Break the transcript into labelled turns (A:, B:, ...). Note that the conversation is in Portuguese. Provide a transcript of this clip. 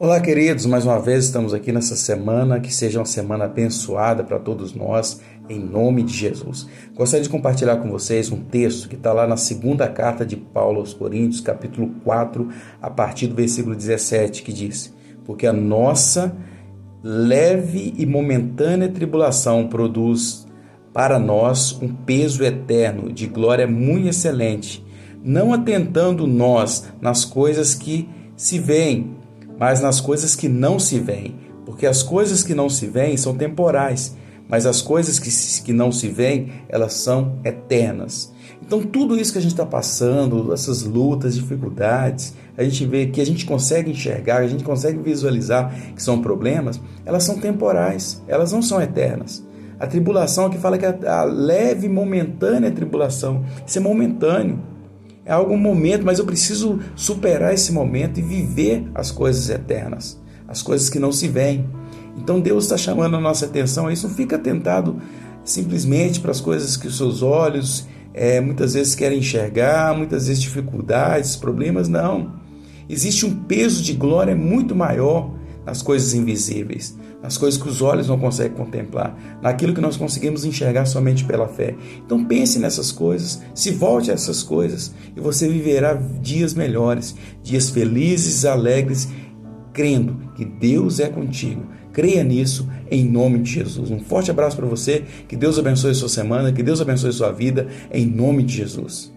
A: Olá, queridos, mais uma vez estamos aqui nessa semana, que seja uma semana abençoada para todos nós, em nome de Jesus. Gostaria de compartilhar com vocês um texto que está lá na segunda carta de Paulo aos Coríntios, capítulo 4, a partir do versículo 17, que diz: Porque a nossa leve e momentânea tribulação produz para nós um peso eterno de glória muito excelente, não atentando nós nas coisas que se veem mas nas coisas que não se veem, porque as coisas que não se veem são temporais, mas as coisas que, que não se veem, elas são eternas. Então, tudo isso que a gente está passando, essas lutas, dificuldades, a gente vê que a gente consegue enxergar, a gente consegue visualizar que são problemas, elas são temporais, elas não são eternas. A tribulação que fala que a, a leve, momentânea tribulação, isso é momentâneo é algum momento, mas eu preciso superar esse momento e viver as coisas eternas, as coisas que não se veem. Então Deus está chamando a nossa atenção a isso. Não fica tentado simplesmente para as coisas que os seus olhos é, muitas vezes querem enxergar, muitas vezes dificuldades, problemas. Não. Existe um peso de glória muito maior nas coisas invisíveis, nas coisas que os olhos não conseguem contemplar, naquilo que nós conseguimos enxergar somente pela fé. Então pense nessas coisas, se volte a essas coisas e você viverá dias melhores, dias felizes, alegres, crendo que Deus é contigo. Creia nisso em nome de Jesus. Um forte abraço para você, que Deus abençoe sua semana, que Deus abençoe sua vida em nome de Jesus.